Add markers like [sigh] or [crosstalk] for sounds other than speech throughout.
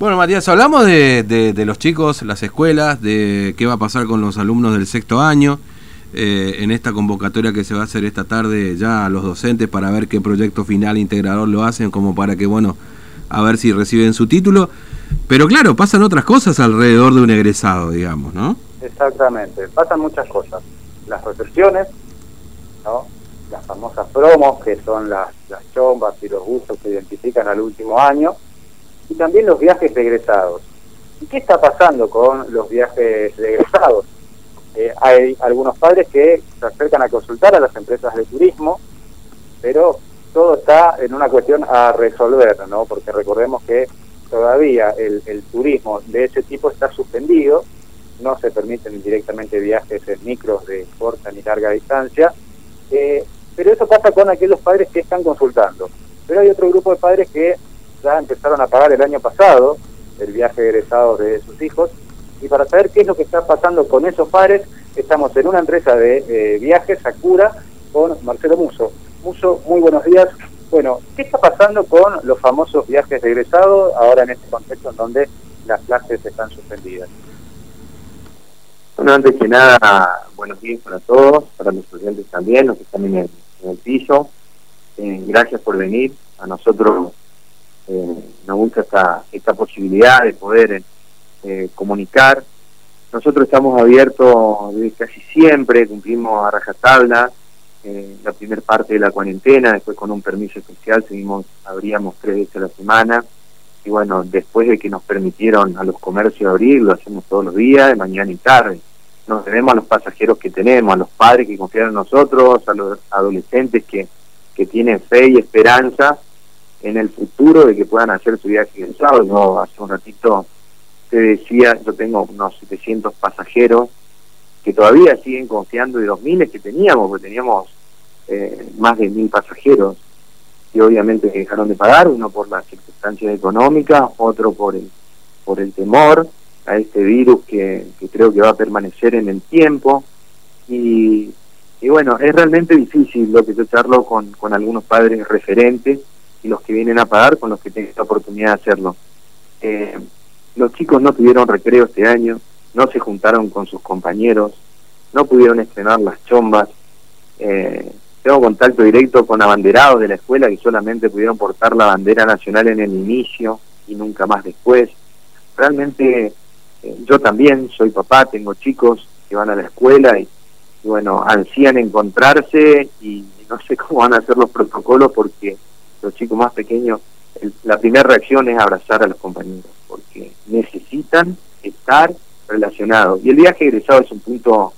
Bueno, Matías, hablamos de, los chicos, las escuelas, de qué va a pasar con los alumnos del sexto año, eh, en esta convocatoria que se va a hacer esta tarde ya a los docentes para ver qué proyecto final integrador lo hacen, como para que, bueno, a ver si reciben su título. Pero claro, pasan otras cosas alrededor de un egresado, digamos, ¿no? Exactamente, pasan muchas cosas. Las recepciones, ¿no? las famosas promos, que son las, las chombas y los gustos que identifican al último año, y también los viajes egresados. ¿Y qué está pasando con los viajes egresados? Eh, hay algunos padres que se acercan a consultar a las empresas de turismo, pero todo está en una cuestión a resolver, ¿no? Porque recordemos que todavía el, el turismo de ese tipo está suspendido, no se permiten directamente viajes en micros de corta ni larga distancia, eh, pero eso pasa con aquellos padres que están consultando. Pero hay otro grupo de padres que ya empezaron a pagar el año pasado el viaje egresado de sus hijos, y para saber qué es lo que está pasando con esos padres, estamos en una empresa de eh, viajes, Sakura, con Marcelo Muso. Muso, muy buenos días. Bueno, ¿qué está pasando con los famosos viajes de egresado ahora en este contexto en donde las clases están suspendidas? Bueno, antes que nada, buenos días para todos, para los estudiantes también, los que están en el, en el piso. Eh, gracias por venir. A nosotros eh, nos gusta esta, esta posibilidad de poder eh, comunicar. Nosotros estamos abiertos desde casi siempre, cumplimos a rajatabla eh, la primera parte de la cuarentena, después con un permiso especial seguimos, abríamos tres veces a la semana y bueno, después de que nos permitieron a los comercios abrir, lo hacemos todos los días, de mañana y tarde. Nos debemos a los pasajeros que tenemos, a los padres que confían en nosotros, a los adolescentes que, que tienen fe y esperanza en el futuro de que puedan hacer su viaje egresado. Yo hace un ratito te decía, yo tengo unos 700 pasajeros que todavía siguen confiando de los miles que teníamos, porque teníamos eh, más de mil pasajeros que obviamente dejaron de pagar, uno por las circunstancias económicas, otro por el, por el temor a este virus que, que creo que va a permanecer en el tiempo. Y, y bueno, es realmente difícil lo que yo charlo con, con algunos padres referentes y los que vienen a pagar con los que tengo la oportunidad de hacerlo. Eh, los chicos no tuvieron recreo este año, no se juntaron con sus compañeros, no pudieron estrenar las chombas. Eh, tengo contacto directo con abanderados de la escuela que solamente pudieron portar la bandera nacional en el inicio y nunca más después. Realmente eh, yo también soy papá, tengo chicos que van a la escuela y, y bueno, ansían encontrarse y no sé [laughs] cómo van a hacer los protocolos porque los chicos más pequeños, la primera reacción es abrazar a los compañeros porque necesitan estar relacionados. Y el viaje egresado es un punto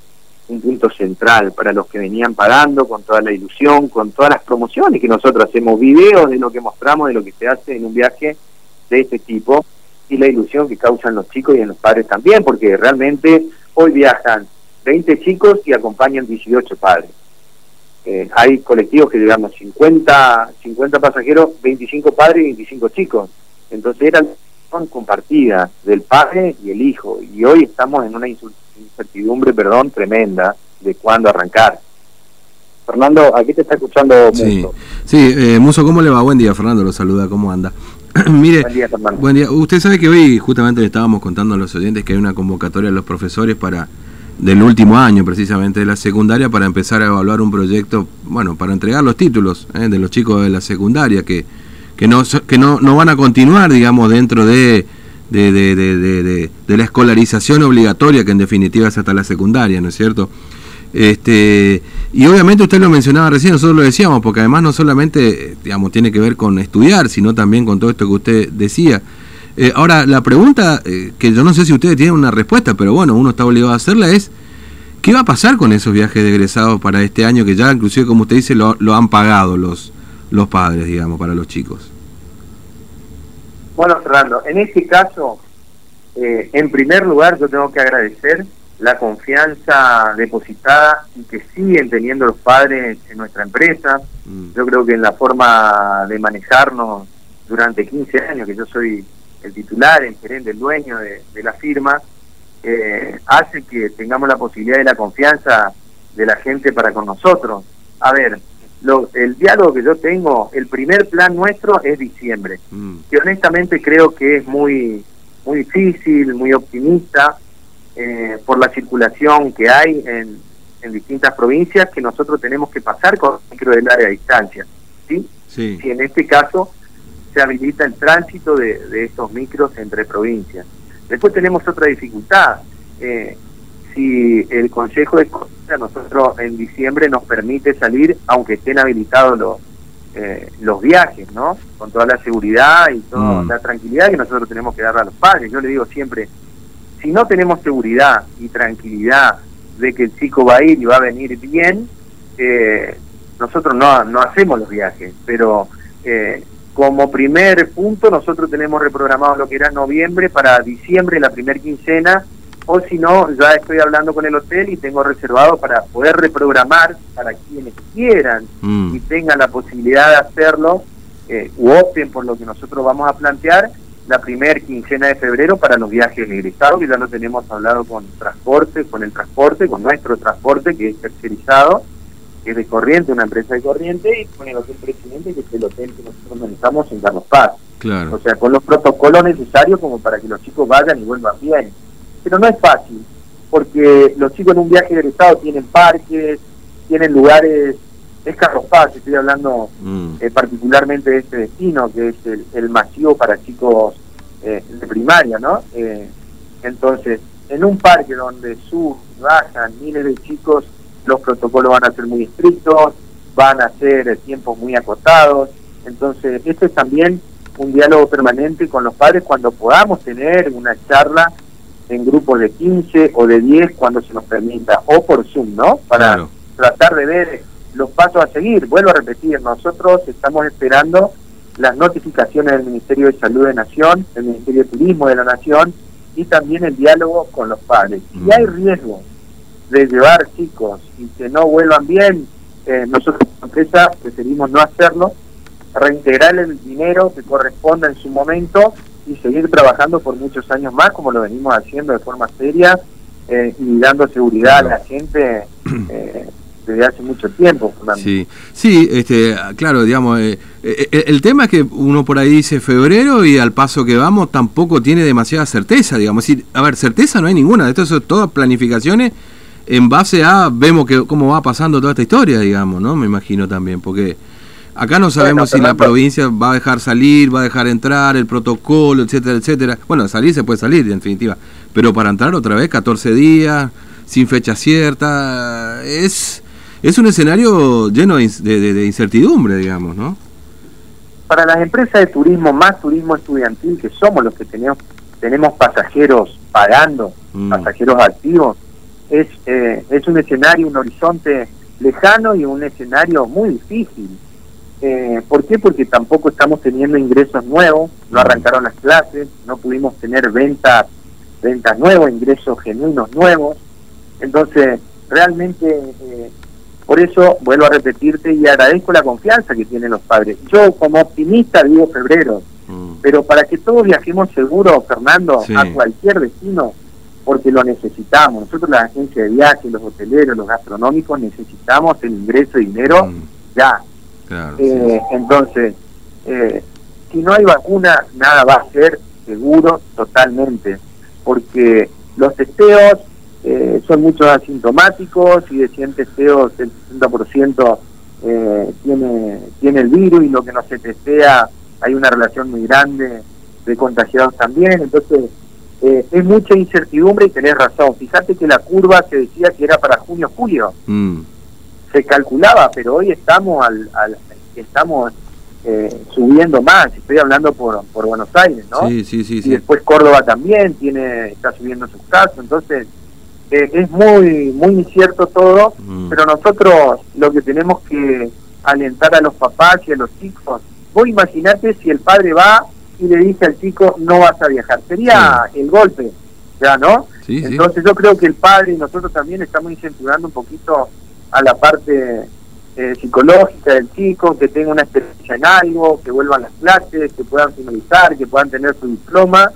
un punto central para los que venían pagando con toda la ilusión, con todas las promociones que nosotros hacemos videos de lo que mostramos, de lo que se hace en un viaje de este tipo y la ilusión que causan los chicos y en los padres también, porque realmente hoy viajan 20 chicos y acompañan 18 padres. Eh, hay colectivos que llevamos 50, 50 pasajeros, 25 padres y 25 chicos. Entonces eran compartidas del padre y el hijo. Y hoy estamos en una incertidumbre, perdón, tremenda de cuándo arrancar. Fernando, aquí te está escuchando Sí, Muso. sí eh, Muso, ¿cómo le va? Buen día, Fernando, lo saluda, ¿cómo anda? [clears throat] Mire, Buen día, Fernando. Buen día. Usted sabe que hoy justamente le estábamos contando a los oyentes que hay una convocatoria a los profesores para del último año precisamente de la secundaria para empezar a evaluar un proyecto, bueno, para entregar los títulos eh, de los chicos de la secundaria que, que no que no, no van a continuar, digamos, dentro de de, de, de, de- la escolarización obligatoria, que en definitiva es hasta la secundaria, ¿no es cierto? Este, y obviamente usted lo mencionaba recién, nosotros lo decíamos, porque además no solamente, digamos, tiene que ver con estudiar, sino también con todo esto que usted decía. Eh, ahora, la pregunta, eh, que yo no sé si ustedes tienen una respuesta, pero bueno, uno está obligado a hacerla, es, ¿qué va a pasar con esos viajes de egresados para este año que ya, inclusive, como usted dice, lo, lo han pagado los, los padres, digamos, para los chicos? Bueno, Fernando, en este caso, eh, en primer lugar, yo tengo que agradecer la confianza depositada y que siguen teniendo los padres en nuestra empresa. Mm. Yo creo que en la forma de manejarnos durante 15 años, que yo soy el titular, el gerente, el dueño de, de la firma, eh, hace que tengamos la posibilidad y la confianza de la gente para con nosotros. A ver, lo, el diálogo que yo tengo, el primer plan nuestro es diciembre, Mm. que honestamente creo que es muy, muy difícil, muy optimista, eh, por la circulación que hay en, en distintas provincias que nosotros tenemos que pasar con el micro del área de distancia. ¿sí? Sí. Si en este caso se habilita el tránsito de, de estos micros entre provincias. Después tenemos otra dificultad. Eh, si el Consejo de Costa nosotros en diciembre nos permite salir, aunque estén habilitados los, eh, los viajes, ¿no? Con toda la seguridad y toda Mm. la tranquilidad que nosotros tenemos que dar a los padres. Yo le digo siempre, si no tenemos seguridad y tranquilidad de que el chico va a ir y va a venir bien, eh, nosotros no, no hacemos los viajes, pero eh, como primer punto nosotros tenemos reprogramado lo que era noviembre para diciembre, la primer quincena, o si no, ya estoy hablando con el hotel y tengo reservado para poder reprogramar para quienes quieran Mm. y tengan la posibilidad de hacerlo, eh, u opten por lo que nosotros vamos a plantear, la primer quincena de febrero para los viajes egresados, que ya lo tenemos hablado con transporte, con el transporte, con nuestro transporte, que es tercerizado, que es de corriente, una empresa de corriente, y con el hotel presidente, que es el hotel que nosotros manejamos en Carlos Paz. Claro. O sea, con los protocolos necesarios como para que los chicos vayan y vuelvan bien. Pero no es fácil, porque los chicos en un viaje egresado tienen parques, tienen lugares, es Carlos Paz, estoy hablando Mm. eh, particularmente de este destino, que es el, el masivo para chicos eh, de primaria, ¿no? Eh, entonces, en un parque donde suben y bajan miles de chicos, los protocolos van a ser muy estrictos, van a ser tiempos muy acotados, entonces esto es también un diálogo permanente con los padres cuando podamos tener una charla en grupos de 15 o de 10 cuando se nos permita, o por Zoom, ¿no? Para Claro. tratar de ver los pasos a seguir. Vuelvo a repetir, nosotros estamos esperando las notificaciones del Ministerio de Salud de Nación, del Ministerio de Turismo de la Nación y también el diálogo con los padres. Mm. Si hay riesgo de llevar chicos y que no vuelvan bien, eh, nosotros como empresa preferimos no hacerlo, reintegrar el dinero que corresponda en su momento y seguir trabajando por muchos años más como lo venimos haciendo de forma seria eh, y dando seguridad a la gente eh, desde hace mucho tiempo. Sí, sí, este, claro, digamos, eh, el tema es que uno por ahí dice febrero y al paso que vamos tampoco tiene demasiada certeza, digamos. A ver, certeza no hay ninguna, esto son todas planificaciones en base a, vemos que cómo va pasando toda esta historia, digamos, ¿no? Me imagino también, porque acá no sabemos si la provincia va a dejar salir, va a dejar entrar, el protocolo, etcétera, etcétera. Bueno, salir se puede salir, en definitiva, pero para entrar otra vez 14 días, sin fecha cierta, es... Es un escenario lleno de- de incertidumbre, digamos, ¿no? Para las empresas de turismo, más turismo estudiantil, que somos los que tenemos, tenemos pasajeros pagando, Mm. pasajeros activos, es, eh, es un escenario, un horizonte lejano y un escenario muy difícil. Eh, ¿Por qué? Porque tampoco estamos teniendo ingresos nuevos, no arrancaron las clases, no pudimos tener ventas, ventas nuevas, ingresos genuinos nuevos. Entonces, realmente, eh, por eso vuelvo a repetirte y agradezco la confianza que tienen los padres. Yo como optimista digo febrero, Mm. pero para que todos viajemos seguro, Fernando, Sí. a cualquier destino, porque lo necesitamos. Nosotros, las agencias de viaje, los hoteleros, los gastronómicos, necesitamos el ingreso de dinero Mm, ya. claro. sí, Eh, entonces, eh, si no hay vacuna, nada va a ser seguro totalmente, porque los testeos eh, son muchos asintomáticos y de 100 testeos el 60% eh, tiene, tiene el virus y lo que no se testea hay una relación muy grande de contagiados también, entonces eh, es mucha incertidumbre y tenés razón. Fíjate que la curva se decía que era para junio-julio Mm, se calculaba, pero hoy estamos al, al- estamos eh, subiendo más. Estoy hablando por, por Buenos Aires, ¿no? Sí, sí, sí, y sí. después Córdoba también tiene está subiendo sus casos, entonces eh, es muy muy incierto todo, Mm. pero nosotros lo que tenemos que alentar a los papás y a los chicos. Vos imaginate si el padre va y le dice al chico no vas a viajar, sería el golpe, ya, ¿no? Sí, sí. Entonces yo creo que el padre y nosotros también estamos incentivando un poquito a la parte eh, psicológica del chico, que tenga una experiencia en algo, que vuelvan las clases, que puedan finalizar, que puedan tener su diploma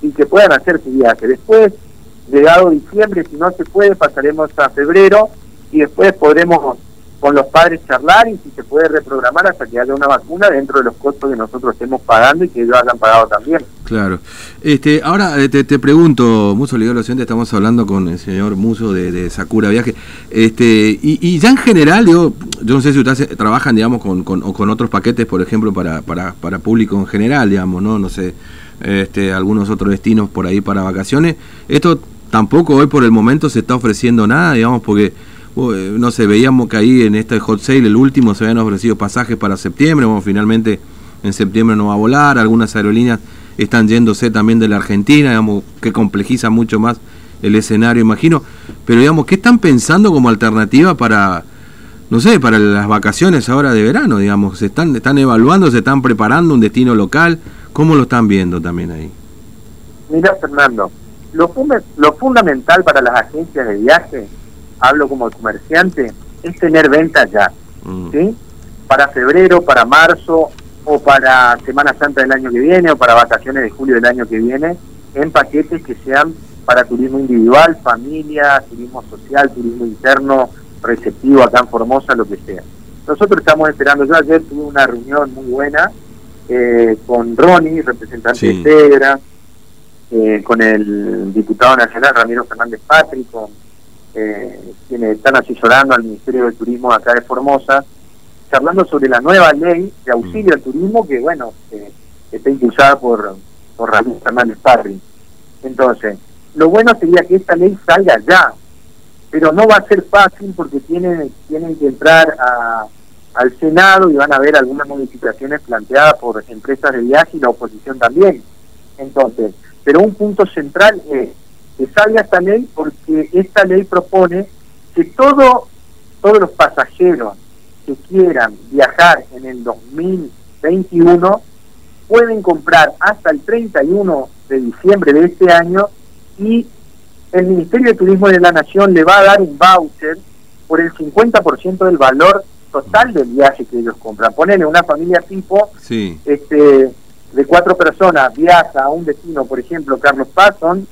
y que puedan hacer su viaje. Después, llegado diciembre, si no se puede, pasaremos a febrero y después podremos con los padres charlar y si se puede reprogramar hasta que haya una vacuna dentro de los costos que nosotros estemos pagando y que ellos hayan pagado también. Claro. Este, ahora eh, te, pregunto, Muso, le digo lo siguiente, estamos hablando con el señor Muso de, Sakura Viaje, este, y, ya en general, digo, yo no sé si ustedes trabajan, digamos, con, con, con otros paquetes, por ejemplo, para, para, para público en general, digamos, ¿no? No sé, este, algunos otros destinos por ahí para vacaciones. Esto tampoco hoy por el momento se está ofreciendo nada, digamos, porque eh, no sé, veíamos que ahí en este hot sale, el último, se habían ofrecido pasajes para septiembre, bueno, finalmente en septiembre no va a volar, algunas aerolíneas están yéndose también de la Argentina, digamos, que complejiza mucho más el escenario, imagino, pero digamos, ¿qué están pensando como alternativa para, no sé, para las vacaciones ahora de verano, digamos, se están, están evaluando, se están preparando un destino local, ¿cómo lo están viendo también ahí? Mira, Fernando, lo, lo fundamental para las agencias de viaje hablo como comerciante, es tener ventas ya, mm. ¿sí? Para febrero, para marzo o para Semana Santa del año que viene o para vacaciones de julio del año que viene, en paquetes que sean para turismo individual, familia, turismo social, turismo interno, receptivo acá en Formosa, lo que sea. Nosotros estamos esperando, yo ayer tuve una reunión muy buena eh, con Ronnie, representante de Tegra, eh, con el diputado nacional Ramiro Fernández Patri, con eh, quienes están asesorando al Ministerio de Turismo acá de Formosa, charlando sobre la nueva ley de auxilio al turismo que, bueno, está impulsada por, por Ramón Fernández Parry. Entonces, lo bueno sería que esta ley salga ya, pero no va a ser fácil porque tienen, tienen que entrar a, al Senado y van a haber algunas modificaciones planteadas por empresas de viaje y la oposición también. Entonces, pero un punto central es que salga esta ley porque esta ley propone que todo, todos los pasajeros que quieran viajar en el 2021 pueden comprar hasta el 31 de diciembre de este año y el Ministerio de Turismo de la Nación le va a dar un voucher por el 50% del valor total del viaje que ellos compran. Ponele una familia tipo este, de cuatro personas viaja a un destino, por ejemplo, Carlos Paz, son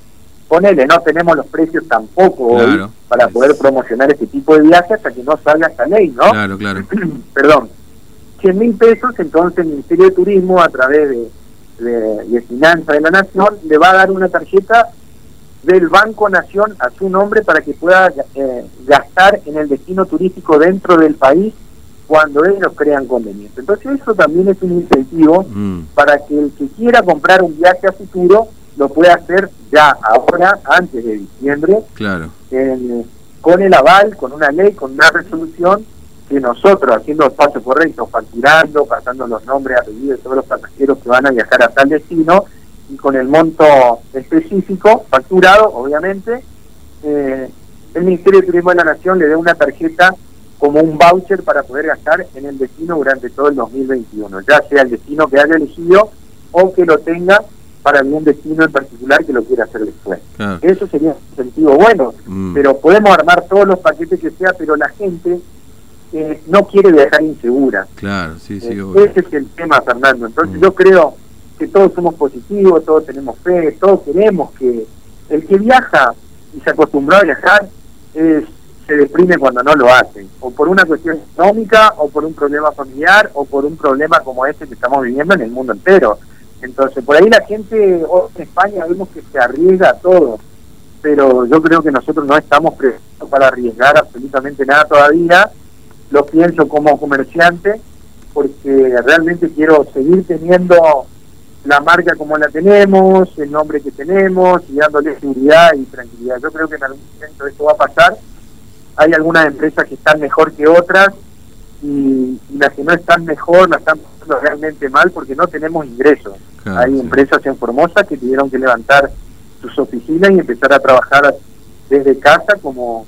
ponele, no tenemos los precios tampoco hoy para poder promocionar este tipo de viajes hasta que no salga esta ley, ¿no? Claro, claro. [clears throat] Perdón. 100 mil pesos, entonces el Ministerio de Turismo, a través de, de, Finanzas de la Nación, le va a dar una tarjeta del Banco Nación a su nombre para que pueda eh, gastar en el destino turístico dentro del país cuando ellos crean conveniente. Entonces eso también es un incentivo mm. para que el que quiera comprar un viaje a futuro lo puede hacer ya ahora, antes de diciembre, claro. con el aval, con una ley, con una resolución que nosotros, haciendo los pasos correctos, facturando, pasando los nombres, apellidos de todos los pasajeros que van a viajar a tal destino, y con el monto específico, facturado, obviamente, eh, el Ministerio de Turismo de la Nación le dé una tarjeta como un voucher para poder gastar en el destino durante todo el 2021, ya sea el destino que haya elegido o que lo tenga para algún destino en particular que lo quiera hacer después. Eso sería un sentido bueno, mm. pero podemos armar todos los paquetes que sea, pero la gente eh, no quiere viajar insegura. Claro, sí, sí. Eh, ese es el tema, Fernando. Entonces mm. yo creo que todos somos positivos, todos tenemos fe, todos queremos que el que viaja y se acostumbró a viajar se deprime cuando no lo hace, o por una cuestión económica, o por un problema familiar, o por un problema como este que estamos viviendo en el mundo entero. Entonces, por ahí la gente en España vemos que se arriesga todo, pero yo creo que nosotros no estamos preparados para arriesgar absolutamente nada todavía. Lo pienso como comerciante, porque realmente quiero seguir teniendo la marca como la tenemos, el nombre que tenemos, y dándole seguridad y tranquilidad. Yo creo que en algún momento esto va a pasar. Hay algunas empresas que están mejor que otras, y, las que no están mejor las están pasando realmente mal porque no tenemos ingresos. Hay empresas en Formosa que tuvieron que levantar sus oficinas y empezar a trabajar desde casa como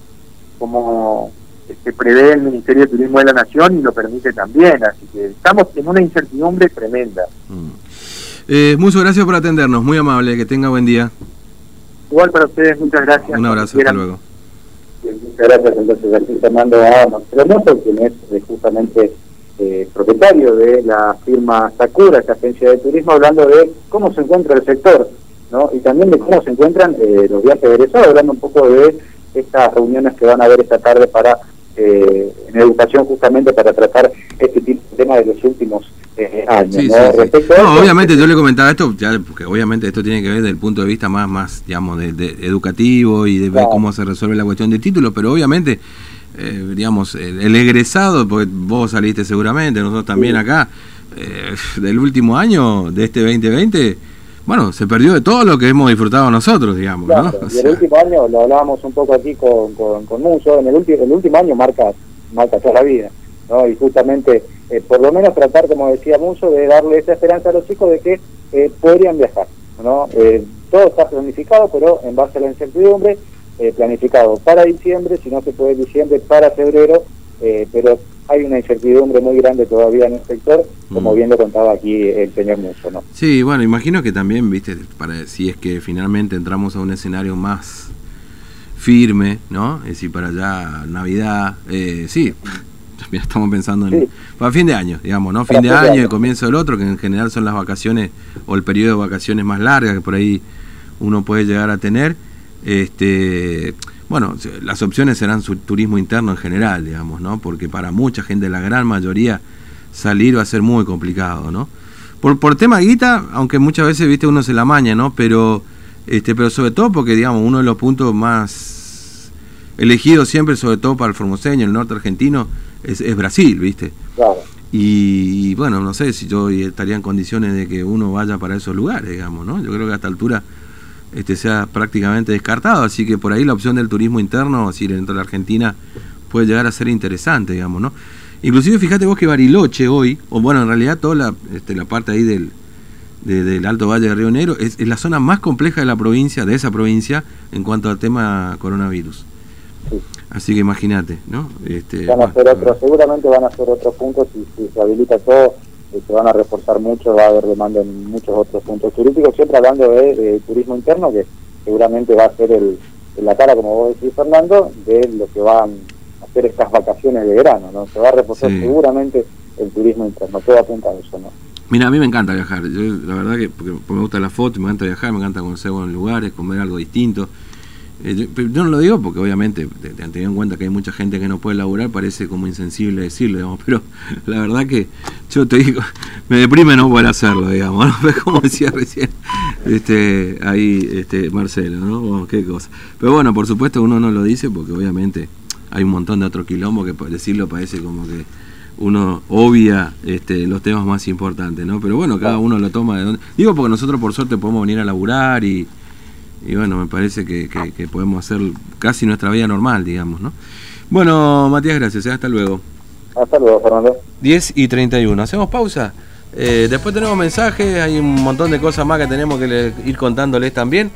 como este, prevé el Ministerio de Turismo de la Nación y lo permite también. Así que estamos en una incertidumbre tremenda. Mm. Eh, muchas gracias por atendernos, muy amable, que tenga buen día. Igual para ustedes, muchas gracias. Un abrazo, hasta luego. Muchas gracias, entonces aquí Fernando a Marcelo quien es eh, justamente eh, propietario de la firma Sakura, esta agencia de turismo, hablando de cómo se encuentra el sector, ¿no? Y también de cómo se encuentran eh, los viajes egresados, hablando un poco de estas reuniones que van a haber esta tarde para eh, en educación justamente para tratar este tipo de temas de los últimos eh, años. ¿no? obviamente yo le comentaba esto, ya, porque obviamente esto tiene que ver desde el punto de vista más, más digamos, de, educativo y de ver cómo se resuelve la cuestión de título, pero obviamente, eh, digamos, el, egresado, porque vos saliste seguramente, nosotros también acá, del último año de este 2020 bueno, se perdió de todo lo que hemos disfrutado nosotros, digamos. ¿no? [laughs] y el último año, lo hablábamos un poco aquí con, con, con Muso, en el, último el último año marca, marca toda la vida, ¿no? Y justamente, eh, por lo menos tratar, como decía Muso, de darle esa esperanza a los chicos de que eh, podrían viajar, ¿no? Eh, todo está planificado, pero en base a la incertidumbre, planificado para diciembre, si no se puede diciembre, para febrero, pero hay una incertidumbre muy grande todavía en el sector, como mm. bien lo contaba aquí el señor Muso, ¿no? Sí, bueno, imagino que también, viste, para si es que finalmente entramos a un escenario más firme, ¿no? Es decir, para allá Navidad, eh, sí, estamos pensando en para fin de año, digamos, ¿no? Fin de año y comienzo del otro, que en general son las vacaciones o el periodo de vacaciones más largas que por ahí uno puede llegar a tener. Este, bueno, las opciones serán su turismo interno en general, digamos, ¿no? Porque para mucha gente, la gran mayoría, salir va a ser muy complicado, ¿no? Por, por tema guita, aunque muchas veces, viste, uno se la maña, ¿no? Pero, este, pero sobre todo porque, digamos, uno de los puntos más elegidos siempre, sobre todo para el formoseño, el norte argentino, es, es Brasil, ¿viste? Claro. Y, y, bueno, no sé si yo estaría en condiciones de que uno vaya para esos lugares, digamos, ¿no? Yo creo que a esta altura este, sea prácticamente descartado, así que por ahí la opción del turismo interno, así dentro de la Argentina, puede llegar a ser interesante, digamos, ¿no? Inclusive fíjate vos que Bariloche hoy, o bueno, en realidad toda la, este, la parte ahí del, del Alto Valle de Río Negro, es, la zona más compleja de la provincia, de esa provincia, en cuanto al tema coronavirus. Así que imagínate, ¿no? Este, van a ser otros, seguramente van a ser otros puntos si, si se habilita todo se van a reforzar mucho, va a haber demanda en muchos otros puntos turísticos, siempre hablando de, turismo interno, que seguramente va a ser el, la cara, como vos decís, Fernando, de lo que van a hacer estas vacaciones de verano, ¿no? Se va a reforzar seguramente el turismo interno, todo apunta a eso, ¿no? Mira, a mí me encanta viajar, yo la verdad que porque me gusta la foto, me encanta viajar, me encanta conocer buenos lugares, comer algo distinto. Eh, yo, no lo digo porque obviamente, teniendo en cuenta que hay mucha gente que no puede laburar, parece como insensible decirlo, digamos, pero [laughs] la verdad que yo te digo, [laughs] me deprime no poder hacerlo, digamos, ¿no? [laughs] como decía recién este, ahí este, Marcelo, ¿no? qué cosa. Pero bueno, por supuesto uno no lo dice porque obviamente hay un montón de otros quilombos que decirlo parece como que uno obvia este, los temas más importantes, ¿no? Pero bueno, cada uno lo toma de donde... Digo porque nosotros por suerte podemos venir a laburar y y bueno, me parece que, podemos hacer casi nuestra vida normal, digamos, ¿no? Bueno, Matías, gracias, ¿eh? hasta luego. Hasta luego, Fernando. 10 y 31. ¿Hacemos pausa? Eh, después tenemos mensajes, hay un montón de cosas más que tenemos que ir contándoles también.